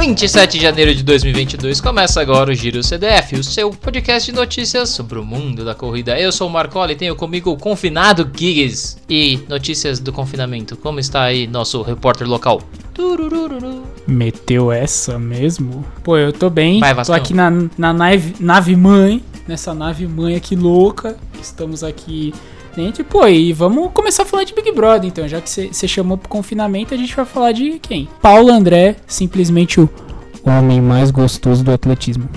27 de janeiro de 2022 começa agora o Giro CDF, o seu podcast de notícias sobre o mundo da corrida. Eu sou o Marcola e tenho comigo o confinado Gigs. E notícias do confinamento, como está aí nosso repórter local? Turururu. Meteu essa mesmo? Pô, eu tô bem. Vai, tô aqui na, na nave, nave mãe, nessa nave mãe aqui louca. Estamos aqui dentro. Pô, e vamos começar a falar de Big Brother, então. Já que você chamou pro confinamento, a gente vai falar de quem? Paulo André, simplesmente o homem mais gostoso do atletismo.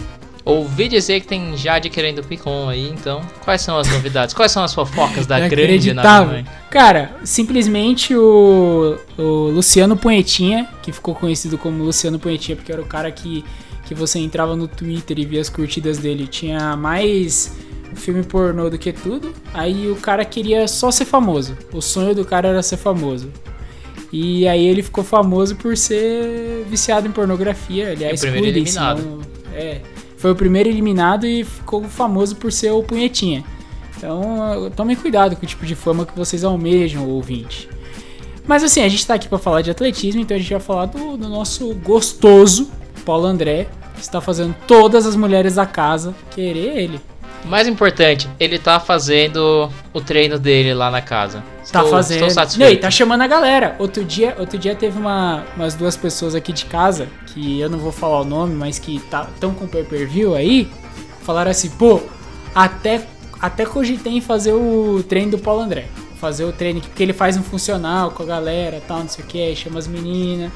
Ouvi dizer que tem Jade querendo Picon aí, então quais são as novidades? Quais são as fofocas da É grande mãe? Cara, simplesmente o, o Luciano Punhetinha, que ficou conhecido como Luciano Punhetinha, porque era o cara que, que você entrava no Twitter e via as curtidas dele, tinha mais filme pornô do que tudo. Aí o cara queria só ser famoso. O sonho do cara era ser famoso. E aí ele ficou famoso por ser viciado em pornografia. Aliás, E o primeiro eliminado. É, foi o primeiro eliminado e ficou famoso por ser o punhetinha. Então, tomem cuidado com o tipo de fama que vocês almejam, ouvinte. Mas assim, a gente tá aqui pra falar de atletismo, então a gente vai falar do, do nosso gostoso Paulo André, que está fazendo todas as mulheres da casa querer ele. Mais importante, ele tá fazendo o treino dele lá na casa. Tá Estou- fazendo. Estou Não, satisfeito. e tá chamando a galera. Outro dia, outro dia teve uma, umas duas pessoas aqui de casa, que eu não vou falar o nome, mas que estão com pay per view aí, falaram assim, pô, até, até cogitei em fazer o treino do Paulo André. Fazer o treino, porque ele faz um funcional com a galera tal, não sei o que, chama as meninas,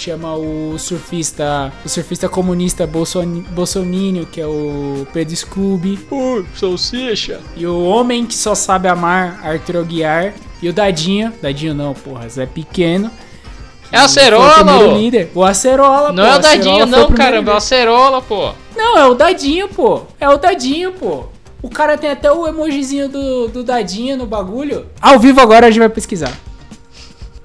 chama o surfista, o surfista comunista Bolson, Bolsominion, que é o Pedro Scooby. Ui, salsicha. E o homem que só sabe amar, Arthur Aguiar. E o Dadinho. Dadinho não, porra, Zé Pequeno. É o Acerola, ô. líder. O Acerola, Não pô. é o Dadinho, não, primeiro caramba, é o líder. Acerola, pô. Não, é o Dadinho, pô. É o Dadinho, pô. O cara tem até o emojizinho do, do Dadinho no bagulho. Ao vivo agora a gente vai pesquisar.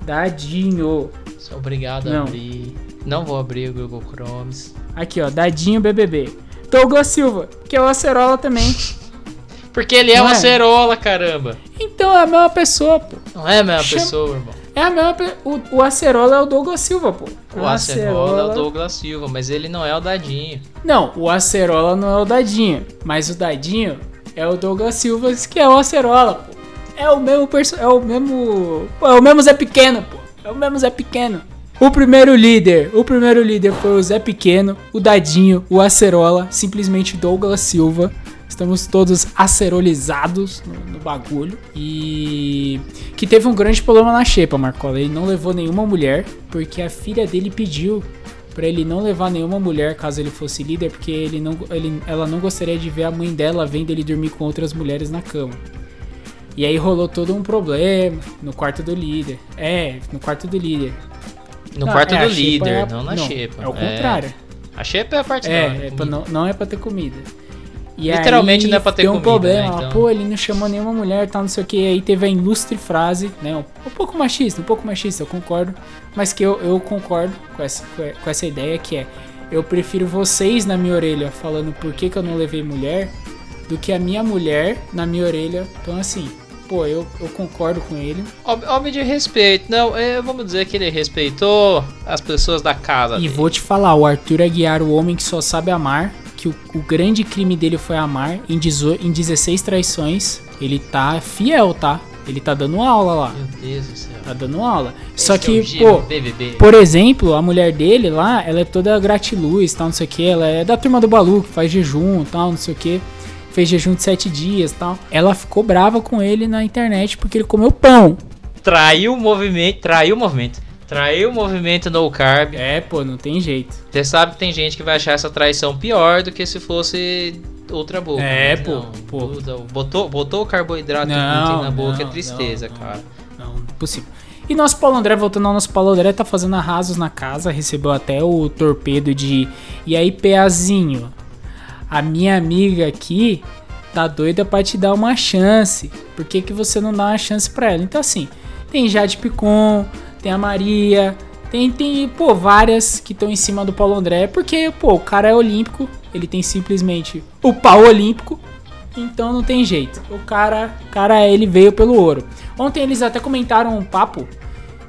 Dadinho. Sou obrigado a Não. abrir. Não vou abrir o Google Chromes. Aqui, ó. Dadinho BBB. Douglas Silva, que é o Acerola também. Porque ele é Não um é? Acerola, caramba. Então é a mesma pessoa, pô. Não é a mesma Chama- pessoa, irmão. É a mesma pe... o, o Acerola é o Douglas Silva, pô. O Acerola é o Douglas Silva, mas ele não é o Dadinho. Não, o Acerola não é o Dadinho, mas o Dadinho é o Douglas Silva, que é o Acerola, pô. É o mesmo perso... é o mesmo, pô, é o mesmo Zé Pequeno, pô. É o mesmo Zé Pequeno. O primeiro líder, o primeiro líder foi o Zé Pequeno, o Dadinho, o Acerola, simplesmente Douglas Silva. Estamos todos acerolizados no, no bagulho. E que teve um grande problema na xepa, Marcola. Ele não levou nenhuma mulher, porque a filha dele pediu Pra ele não levar nenhuma mulher caso ele fosse líder, porque ele não, ele, ela não gostaria de ver a mãe dela vendo ele dormir com outras mulheres na cama. E aí rolou todo um problema no quarto do líder. É, no quarto do líder. No Não, quarto é, do líder, é a- não na xepa. É o contrário. A xepa é a parte É, é pra não, não é pra ter comida. E Literalmente aí, não é pra ter deu um comida, problema. né, então. Pô, ele não chamou nenhuma mulher, tal, não sei o que. Aí teve a ilustre frase, né? Um, um pouco machista, um pouco machista, eu concordo. Mas que eu, eu concordo com essa, com essa ideia que é: eu prefiro vocês na minha orelha falando por que, que eu não levei mulher, do que a minha mulher na minha orelha. Então, assim, pô, eu, eu concordo com ele. Homem de respeito. Não, é, vamos dizer que ele respeitou as pessoas da casa. E dele. vou te falar, o Arthur Aguiar, o homem que só sabe amar, que o, o grande crime dele foi amar, em, dezo- em 16 traições, ele tá fiel, tá? Ele tá dando aula lá. Meu Deus do céu. Tá dando aula. Só Esse é que, Giro pô, BBB. por exemplo, a mulher dele lá, ela é toda gratiluz, tal, não sei o que. Ela é da turma do Balu, que faz jejum, tal, não sei o que. Fez jejum de sete dias, tal. Ela ficou brava com ele na internet porque ele comeu pão. Traiu o movimento. Traiu o movimento. Traiu o movimento no carb. É, pô, não tem jeito. Você sabe que tem gente que vai achar essa traição pior do que se fosse outra boca. É, mas pô, não, pô. Botou, botou, o carboidrato Não, na boca, não, é tristeza, não, não. cara. Não, impossível. E nosso Paulo André, voltando ao nosso Paulo André, tá fazendo arrasos na casa, recebeu até o torpedo de. E aí, Peazinho, a minha amiga aqui tá doida pra te dar uma chance. Por que, que você não dá uma chance pra ela? Então, assim, tem Jade Picon, tem a Maria, tem, tem pô, várias que estão em cima do Paulo André, porque, pô, o cara é olímpico, ele tem simplesmente o pau olímpico, então não tem jeito. O cara, cara ele veio pelo ouro. Ontem eles até comentaram um papo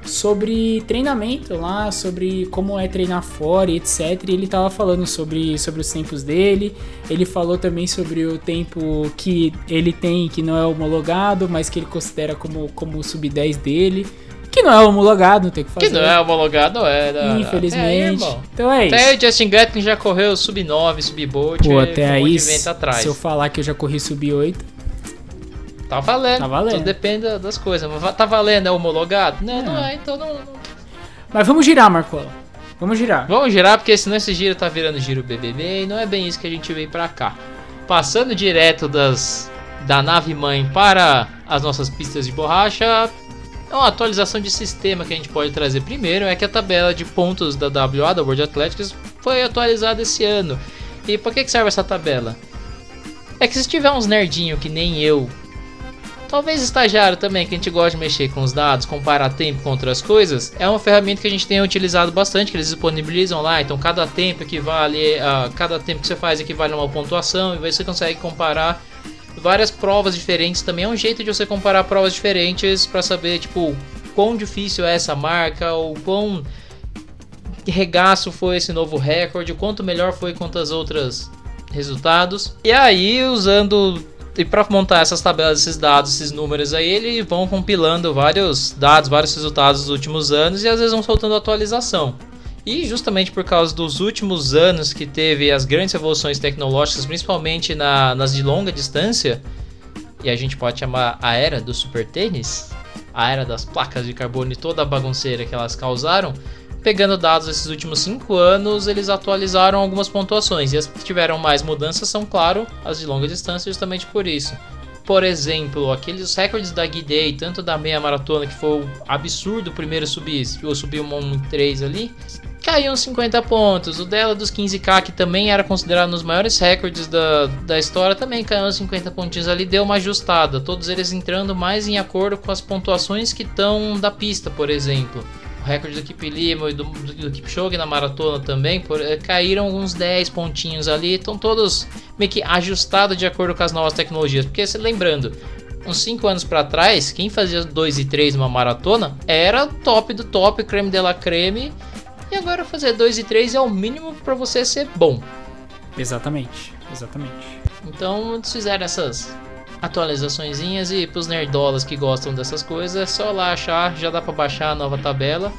sobre treinamento lá, sobre como é treinar fora e etc. E ele tava falando sobre, sobre os tempos dele. Ele falou também sobre o tempo que ele tem, que não é homologado, mas que ele considera como, como o sub-10 dele. Que não é homologado, não tem o que fazer. Que não é homologado, é. Infelizmente. É, então é isso. Até o Justin Gatlin já correu sub-9, sub-bolt. Pô, até um aí, se se eu falar que eu já corri sub-8, Tá valendo. Tá valendo. Tudo depende das coisas. Tá valendo, é homologado? Não, É. não é, então não. Mas vamos girar, Marcola. Vamos girar. Vamos girar, porque senão esse giro tá virando giro BBB e não é bem isso que a gente veio pra cá. Passando direto das da nave mãe para as nossas pistas de borracha, é uma atualização de sistema que a gente pode trazer primeiro, é que a tabela de pontos da WA, da World Athletics, foi atualizada esse ano. E por que, que serve essa tabela? É que se tiver uns nerdinho que nem eu, talvez estagiário também, que a gente gosta de mexer com os dados, comparar tempo com outras coisas, é uma ferramenta que a gente tem utilizado bastante, que eles disponibilizam lá. Então, cada tempo equivale a cada tempo que você faz equivale a uma pontuação e você consegue comparar várias provas diferentes. Também é um jeito de você comparar provas diferentes para saber tipo quão difícil é essa marca ou quão regaço foi esse novo recorde, quanto melhor foi quanto as outras resultados. E aí, usando e para montar essas tabelas, esses dados, esses números aí, eles vão compilando vários dados, vários resultados dos últimos anos e às vezes vão soltando atualização. E justamente por causa dos últimos anos que teve as grandes revoluções tecnológicas, principalmente na- nas de longa distância, e a gente pode chamar a era do super tênis, a era das placas de carbono e toda a bagunceira que elas causaram, pegando dados desses últimos 5 anos, eles atualizaram algumas pontuações. E as que tiveram mais mudanças são, claro, as de longa distância, justamente por isso. Por exemplo, aqueles recordes da Guidei, tanto da meia maratona, que foi o absurdo o primeiro subir, eu subi um 1 em 3 ali, caiu uns 50 pontos. O dela dos 15k, que também era considerado um dos maiores recordes da, da história, também caiu uns 50 pontinhos ali, deu uma ajustada. Todos eles entrando mais em acordo com as pontuações que estão da pista, por exemplo. Recorde do Lima e do, do, do Kipchoge na maratona também por, eh, caíram uns 10 pontinhos ali. Estão todos meio que ajustados de acordo com as novas tecnologias. Porque, se lembrando, uns 5 anos para trás, quem fazia 2 e 3 numa maratona era top do top, creme de la creme. E agora fazer 2 e 3 é o mínimo para você ser bom. Exatamente, exatamente. Então eles fizeram essas atualizaçõezinhas e pros nerdolas que gostam dessas coisas, é só lá achar, já dá para baixar a nova tabela.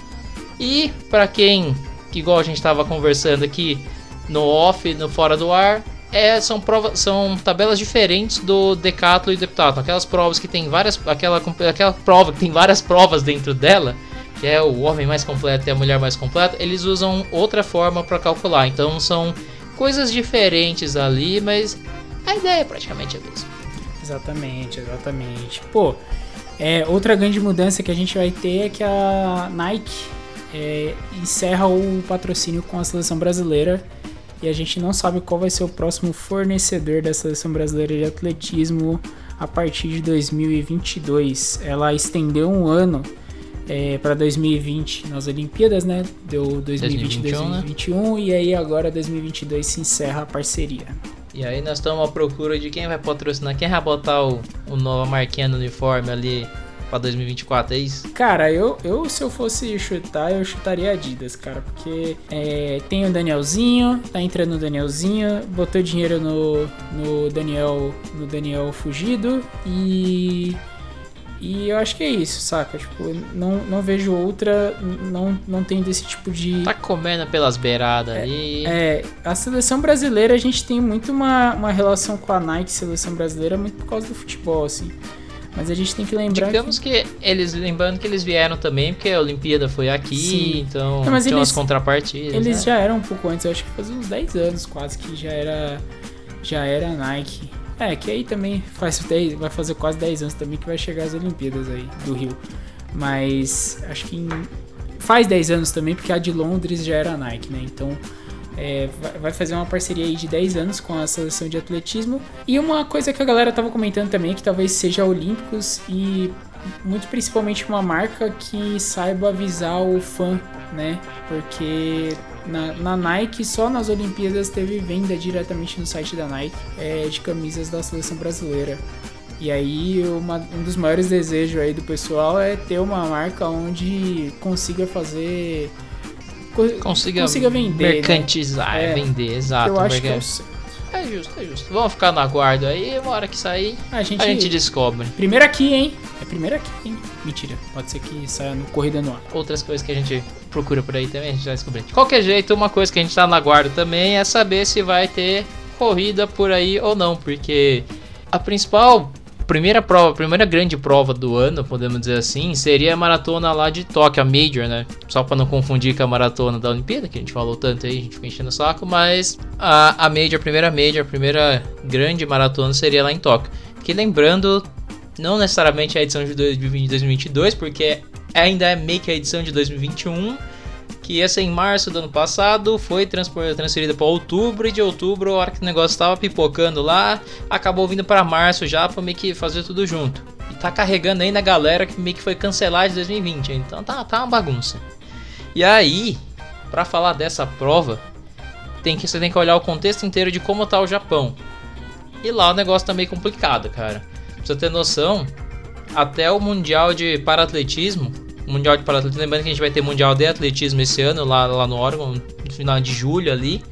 E para quem que igual a gente estava conversando aqui no off, no fora do ar, é, são provas, são tabelas diferentes do decathlon e do. Aquelas provas que tem várias, aquela aquela prova que tem várias provas dentro dela, que é o homem mais completo e a mulher mais completa, eles usam outra forma para calcular. Então são coisas diferentes ali, mas a ideia é praticamente a mesma. Exatamente, exatamente. Pô, é, outra grande mudança que a gente vai ter é que a Nike é, encerra o patrocínio com a seleção brasileira e a gente não sabe qual vai ser o próximo fornecedor da seleção brasileira de atletismo a partir de 2022. Ela estendeu um ano é, para 2020 nas Olimpíadas, né? Deu 2020, 2021, né? 2021 e aí agora 2022 se encerra a parceria. E aí nós estamos à procura de quem vai patrocinar, quem vai botar o, o nova marquinha no uniforme ali pra 2024, é isso? Cara, eu, eu se eu fosse chutar, eu chutaria Adidas, cara, porque é, tem o Danielzinho, tá entrando o Danielzinho, botou dinheiro no, no Daniel no Daniel fugido e e eu acho que é isso, saca? Tipo, não, não vejo outra, não, não tem desse tipo de Tá comendo pelas beiradas ali. é, a seleção brasileira, a gente tem muito uma, uma relação com a Nike seleção brasileira muito por causa do futebol, assim. Mas a gente tem que lembrar Digamos que eles, lembrando que eles vieram também, porque a Olimpíada foi aqui, Sim. então Não, mas tinha eles- umas contrapartidas. Eles né? já eram um pouco antes, eu acho que fazia uns 10 anos quase que já era já era Nike. É, que aí também faz 10, vai fazer quase 10 anos também que vai chegar as Olimpíadas aí do Rio. Mas acho que em- faz 10 anos também porque a de Londres já era Nike, né? Então é, vai- vai fazer uma parceria aí de 10 anos com a seleção de atletismo. E uma coisa que a galera tava comentando também, que talvez seja Olímpicos e muito principalmente uma marca que saiba avisar o fã, né? Porque na, na Nike, só nas Olimpíadas teve venda diretamente no site da Nike é, de camisas da seleção brasileira. E aí uma, um dos maiores desejos aí do pessoal é ter uma marca onde consiga fazer co- Consiga, consiga vender, né? mercantizar, É, vender, exato. eu acho que é o certo. É justo, é justo. Vamos ficar no aguardo aí, uma hora que sair, A gente, a gente descobre. primeiro aqui, hein? É primeiro aqui, hein? Mentira, pode ser que saia no Corrida no Ar. Outras coisas que a gente procura por aí também, a gente vai descobrir. De qualquer jeito, uma coisa que a gente tá no aguardo também é saber se vai ter corrida por aí ou não, porque a principal primeira prova, a primeira grande prova do ano, podemos dizer assim, seria a maratona lá de Tóquio, a Major, né? Só para não confundir com a maratona da Olimpíada, que a gente falou tanto aí, a gente fica enchendo o saco, mas a, a Major, a primeira Major, a primeira grande maratona seria lá em Tóquio. Que lembrando, não necessariamente a edição de 2022, porque ainda é meio que a edição de 2021, que ser em março do ano passado, foi transferida para outubro, e de outubro, a hora que o negócio estava pipocando lá, acabou vindo para março já, para meio que fazer tudo junto. E tá carregando ainda a galera que meio que foi cancelada de 2020, então tá, tá uma bagunça. E aí, para falar dessa prova, tem que, você tem que olhar o contexto inteiro de como tá o Japão. E lá o negócio tá meio complicado, cara. Pra você ter noção, até o Mundial de Paratletismo, Mundial de Paratletismo, lembrando que a gente vai ter Mundial de Atletismo esse ano, lá, lá no Oregon, no final de julho ali.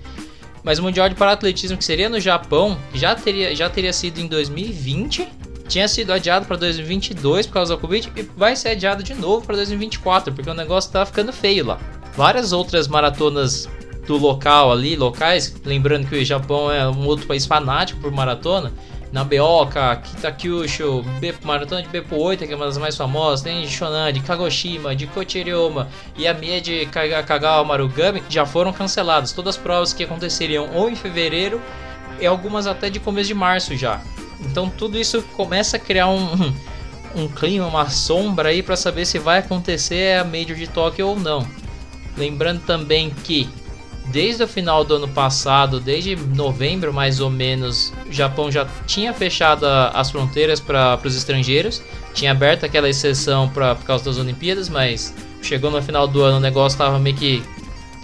Mas o Mundial de Paratletismo, que seria no Japão, já teria, já teria sido em 2020. Tinha sido adiado para 2022 por causa da Covid e vai ser adiado de novo para 2024, porque o negócio tá ficando feio lá. Várias outras maratonas do local ali, locais, lembrando que o Japão é um outro país fanático por maratona, Nabeoka, Kitakyushu, B- Maratona de Beppo 8, que é uma das mais famosas, tem de Shonan, de Kagoshima, de Kochiriyama e a Mie de Kaga- Kagawa Marugami já foram canceladas. Todas as provas que aconteceriam ou em fevereiro e algumas até de começo de março já. Então tudo isso começa a criar um, um clima, uma sombra aí para saber se vai acontecer a Major de Tóquio ou não. Lembrando também que desde o final do ano passado, desde novembro mais ou menos, o Japão já tinha fechado as fronteiras para os estrangeiros, tinha aberto aquela exceção pra, por causa das Olimpíadas, mas chegou no final do ano o negócio estava meio que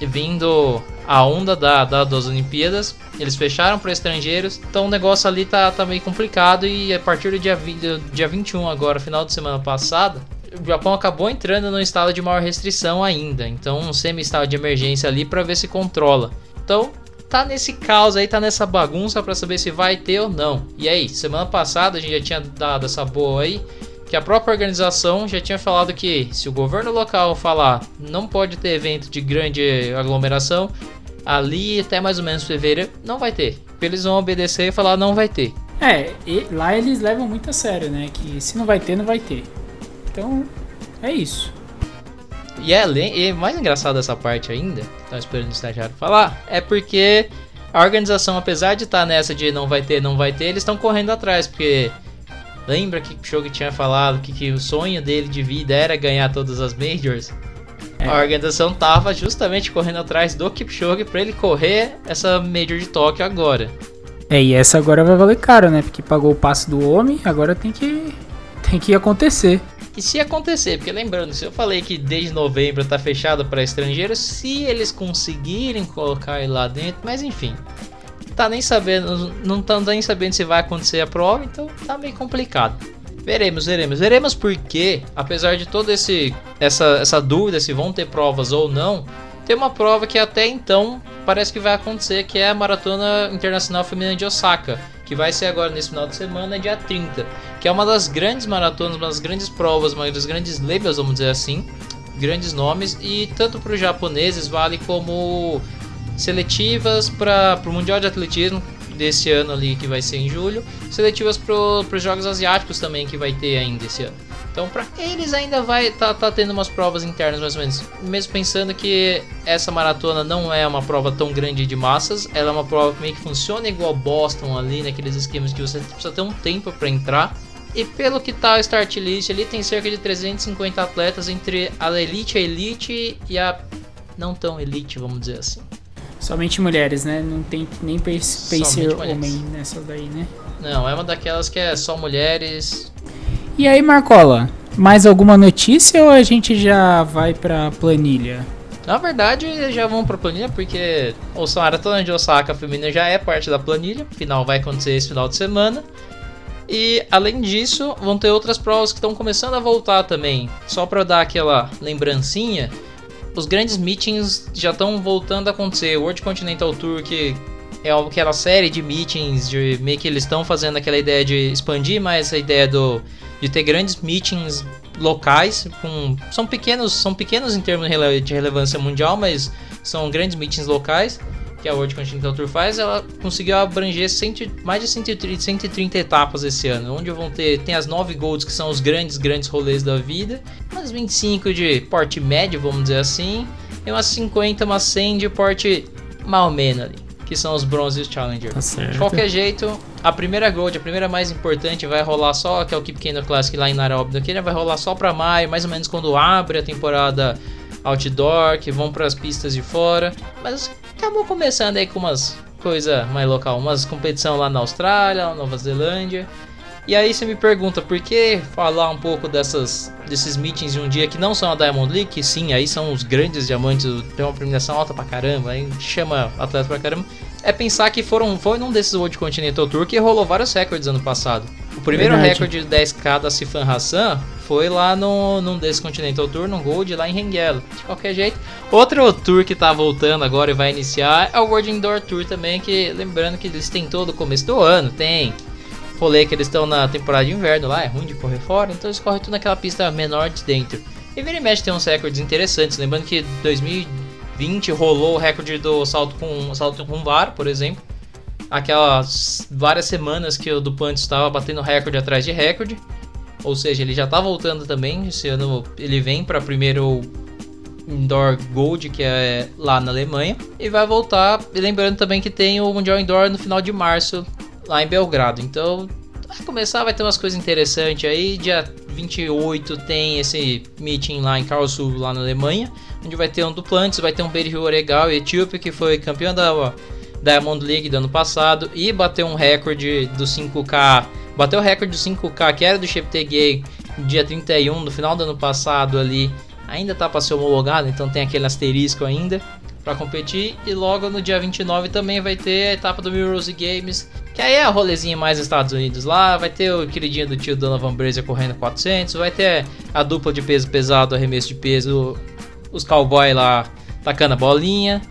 vindo a onda da, da- das Olimpíadas, eles fecharam para estrangeiros, então o negócio ali tá, tá meio complicado e a partir do dia, 20, do dia 21 agora, final de semana passada, o Japão acabou entrando no estado de maior restrição ainda, então um semi-estado de emergência ali para ver se controla. Então tá nesse caos aí, tá nessa bagunça para saber se vai ter ou não. E aí, semana passada a gente já tinha dado essa boa aí, que a própria organização já tinha falado que se o governo local falar não pode ter evento de grande aglomeração, ali até mais ou menos fevereiro não vai ter. Eles vão obedecer e falar não vai ter. É, lá eles levam muito a sério, né? Que se não vai ter, não vai ter. Então, é isso. E é e mais engraçado dessa parte ainda, que tava esperando o estagiário falar, é porque a organização, apesar de estar nessa de não vai ter, não vai ter, eles estão correndo atrás, porque lembra que o Shogi tinha falado que, que o sonho dele de vida era ganhar todas as majors? É. A organização tava justamente correndo atrás do Kipchoge para ele correr essa Major de Tóquio agora. É, e essa agora vai valer caro, né? Porque pagou o passe do homem, agora tem que tem que acontecer. E se acontecer, porque lembrando, se eu falei que desde novembro tá fechado para estrangeiros, se eles conseguirem colocar ele lá dentro, mas enfim, tá nem sabendo, não tá nem sabendo se vai acontecer a prova, então tá meio complicado. Veremos, veremos, veremos porque, apesar de toda essa, essa dúvida se vão ter provas ou não, tem uma prova que até então parece que vai acontecer, que é a Maratona Internacional Feminina de Osaka, que vai ser agora nesse final de semana, dia 30, que é uma das grandes maratonas, uma das grandes provas, uma das grandes labels, vamos dizer assim, grandes nomes, e tanto para os japoneses vale como seletivas para o Mundial de Atletismo desse ano ali, que vai ser em julho, seletivas para os Jogos Asiáticos também, que vai ter ainda esse ano. Então, para eles ainda vai tá, tá tendo umas provas internas mais ou menos. Mesmo pensando que essa maratona não é uma prova tão grande de massas, ela é uma prova que meio que funciona igual Boston ali, naqueles esquemas que você precisa ter um tempo para entrar. E pelo que tá o start list ali, tem cerca de 350 atletas entre a elite, a elite e a não tão elite, vamos dizer assim. Somente mulheres, né? Não tem nem pace- pacer homem nessa daí, né? Não, é uma daquelas que é só mulheres. E aí, Marcola, mais alguma notícia ou a gente já vai pra planilha? Na verdade, já vão pra planilha, porque o Maratona de Osaka feminina já é parte da planilha. Final vai acontecer esse final de semana. E além disso, vão ter outras provas que estão começando a voltar também. Só para dar aquela lembrancinha, os grandes meetings já estão voltando a acontecer. O World Continental Tour, que é aquela série de meetings, de meio que eles estão fazendo aquela ideia de expandir mais a ideia do, de ter grandes meetings locais, com, são pequenos, são pequenos em termos de relevância mundial, mas são grandes meetings locais que a World Continental Tour faz, ela conseguiu abranger cento, mais de 130, 130 etapas esse ano, onde vão ter tem as 9 Golds que são os grandes grandes rolês da vida, umas 25 de porte médio, vamos dizer assim, e umas 50, umas 100 de porte mal menos ali, que são os Bronze e os Challenger. Tá certo. De qualquer jeito, a primeira Gold, a primeira mais importante, vai rolar só, que é o Keep Kendo Classic lá em Nairobi, Kenya, vai rolar só para maio, mais ou menos quando abre a temporada outdoor, que vão para as pistas de fora. Mas acabou começando aí com umas coisa mais local, umas competição lá na Austrália, Nova Zelândia. E aí você me pergunta por que falar um pouco dessas desses meetings de um dia que não são a Diamond League, que sim, aí são os grandes diamantes, tem uma premiação alta pra caramba, aí chama atleta pra caramba. É pensar que foram foi num desses World Continental Tour que rolou vários recordes ano passado. O primeiro Verdade. recorde de 10k da Sifan Hassan foi lá no, num desses Continental Tour, no Gold, lá em Rengelo. De qualquer jeito. Outro tour que tá voltando agora e vai iniciar é o World Indoor Tour também, que lembrando que eles têm todo o começo do ano, tem rolê que eles estão na temporada de inverno lá, é ruim de correr fora, então eles correm tudo naquela pista menor de dentro. E vira e mexe tem uns recordes interessantes, lembrando que 2020 rolou o recorde do salto com salto com VAR, por exemplo. Aquelas várias semanas que o Duplantis estava batendo recorde atrás de recorde. Ou seja, ele já tá voltando também. Esse ano ele vem para primeiro Indoor Gold, que é lá na Alemanha. E vai voltar. Lembrando também que tem o Mundial Indoor no final de março, lá em Belgrado. Então, vai começar, vai ter umas coisas interessantes aí. Dia 28 tem esse meeting lá em Karlsruhe, lá na Alemanha. Onde vai ter um Duplantis, vai ter um Berry Oregal Etíope, que foi campeão da Diamond League do ano passado. E bateu um recorde do 5K Bateu o recorde do 5K, que era do Cheptegei Gay, dia 31, no final do ano passado ali. Ainda tá para ser homologado, então tem aquele asterisco ainda para competir. E logo no dia 29 também vai ter a etapa do Mirror's Games, que aí é a rolezinha mais Estados Unidos lá. Vai ter o queridinho do tio Donovan Brazier correndo 400. Vai ter a dupla de peso pesado, arremesso de peso, os cowboy lá tacando a bolinha.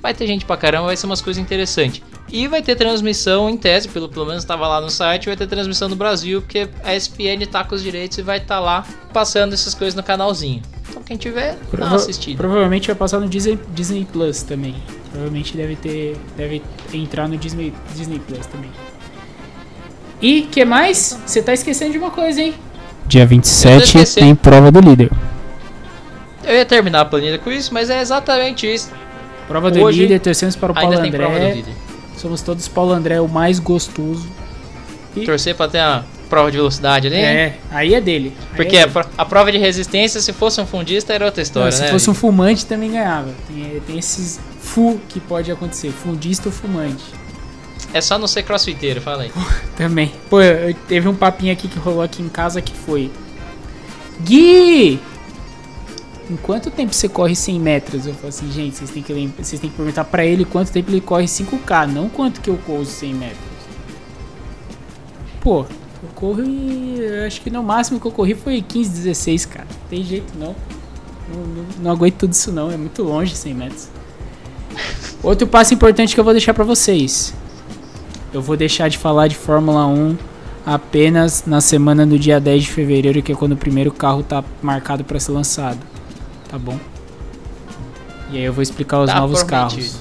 Vai ter gente pra caramba, vai ser umas coisas interessantes. E vai ter transmissão em tese, pelo, pelo menos estava lá no site, vai ter transmissão no Brasil, porque a ESPN tá com os direitos e vai estar tá lá passando essas coisas no canalzinho. Então quem tiver, dá Prova uma assistida. Provavelmente vai passar no Disney, Disney Plus também. Provavelmente deve ter. Deve entrar no Disney, Disney Plus também. E que mais? Você tá esquecendo de uma coisa, hein? Dia 27 esqueci. tem prova do líder. Eu ia terminar a planilha com isso, mas é exatamente isso. Prova do Hoje, líder, torcemos para o Paulo André. Somos todos Paulo André, o mais gostoso. E- Torcer pra ter a prova de velocidade ali. É, aí é dele. Aí Porque é a, pro- a prova de resistência, se fosse um fundista, era outra história, Não, se né? fosse um fumante também ganhava. Tem, tem esses fu que pode acontecer, fundista ou fumante. É só não ser crossfiteiro, fala aí. Também. Pô, eu- teve um papinho aqui que rolou aqui em casa que foi. Gui! Em quanto tempo você corre 100 metros? Eu falei assim, gente, vocês têm que, vocês têm que perguntar pra ele quanto tempo ele corre 5K, não quanto que eu corro 100 metros. Pô, eu corro e eu acho que no máximo que eu corri foi 15, 16, cara. Não tem jeito não. Não, não, não aguento tudo isso não, é muito longe 100 metros. Outro passo importante que eu vou deixar pra vocês. Eu vou deixar de falar de Fórmula 1 apenas na semana do dia 10 de fevereiro, que é quando o primeiro carro tá marcado para ser lançado. Tá bom? E aí eu vou explicar os Tá novos prometido. carros.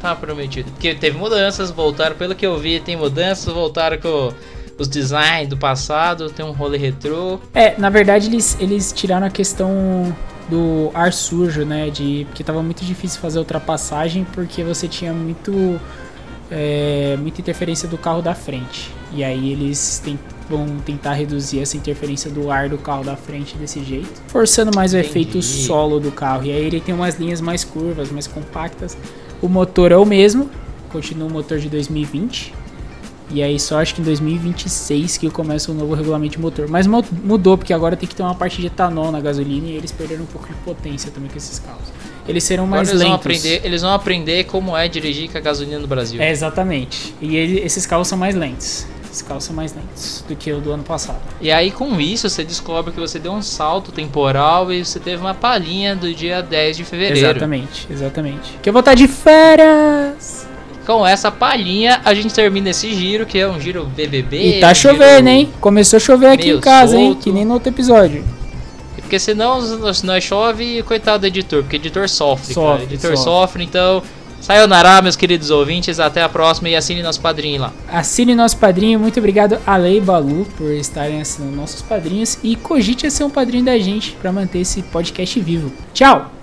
Tá prometido. Porque teve mudanças, voltaram, pelo que eu vi, tem mudanças, voltaram com os designs do passado, tem um rolê retrô. É, na verdade eles, eles tiraram a questão do ar sujo, né? De, porque tava muito difícil fazer ultrapassagem porque você tinha muito é, muita interferência do carro da frente. E aí eles tem- vão tentar reduzir essa interferência do ar do carro da frente desse jeito, forçando mais o Entendi. efeito solo do carro. E aí ele tem umas linhas mais curvas, mais compactas. O motor é o mesmo, continua o motor de 2020. E aí só acho que em 2026 que começa o novo regulamento de motor. Mas mu- mudou, porque agora tem que ter uma parte de etanol na gasolina e eles perderam um pouco de potência também com esses carros. Eles serão Agora mais eles vão, lentos. aprender, eles vão aprender como é dirigir com a gasolina no Brasil. É, exatamente. E ele- esses carros são mais lentos. Esses carros são mais lentos do que o do ano passado. E aí com isso você descobre que você deu um salto temporal e você teve uma palhinha do dia 10 de fevereiro. Exatamente, exatamente. Que eu vou estar de férias. Com essa palhinha a gente termina esse giro, que é um giro BBB. E tá um chovendo, hein? Começou a chover aqui em casa, hein? solto. Que nem no outro episódio. Porque senão se nós chove, coitado do editor, porque o editor sofre, cara. Sofre, editor sofre. sofre, então. Sayonara, meus queridos ouvintes, até a próxima e assine nosso padrinho lá. Assine nosso padrinho. Muito obrigado a Lei Balu por estarem assinando nossos padrinhos. E cogite a ser um padrinho da gente para manter esse podcast vivo. Tchau!